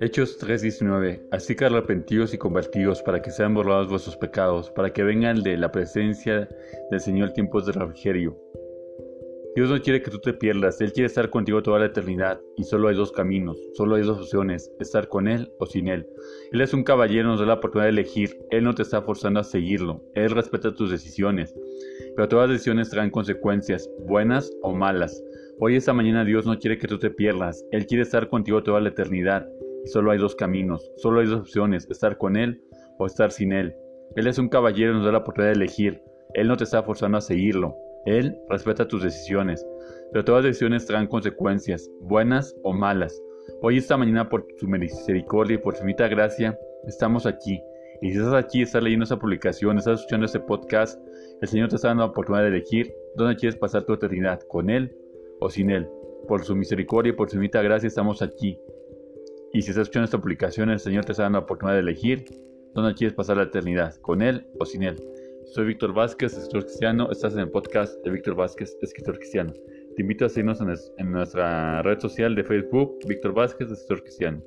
Hechos 3:19 Así que arrepentidos y convertidos para que sean borrados vuestros pecados, para que vengan de la presencia del Señor tiempos de refrigerio. Dios no quiere que tú te pierdas, Él quiere estar contigo toda la eternidad y solo hay dos caminos, solo hay dos opciones, estar con Él o sin Él. Él es un caballero, nos da la oportunidad de elegir, Él no te está forzando a seguirlo, Él respeta tus decisiones, pero todas las decisiones traen consecuencias, buenas o malas. Hoy esta mañana Dios no quiere que tú te pierdas, Él quiere estar contigo toda la eternidad y solo hay dos caminos, solo hay dos opciones, estar con Él o estar sin Él. Él es un caballero, nos da la oportunidad de elegir. Él no te está forzando a seguirlo. Él respeta tus decisiones, pero todas las decisiones traen consecuencias, buenas o malas. Hoy esta mañana por su misericordia y por su infinita gracia, estamos aquí. Y si estás aquí, estás leyendo esa publicación, estás escuchando este podcast, el Señor te está dando la oportunidad de elegir dónde quieres pasar tu eternidad, con Él o sin Él. Por su misericordia y por su infinita gracia estamos aquí. Y si estás escuchando esta publicación, el Señor te está dando la oportunidad de elegir dónde quieres pasar la eternidad, con Él o sin Él. Soy Víctor Vázquez, escritor cristiano. Estás en el podcast de Víctor Vázquez, escritor cristiano. Te invito a seguirnos en, nuestra red social de Facebook, Víctor Vázquez, escritor cristiano.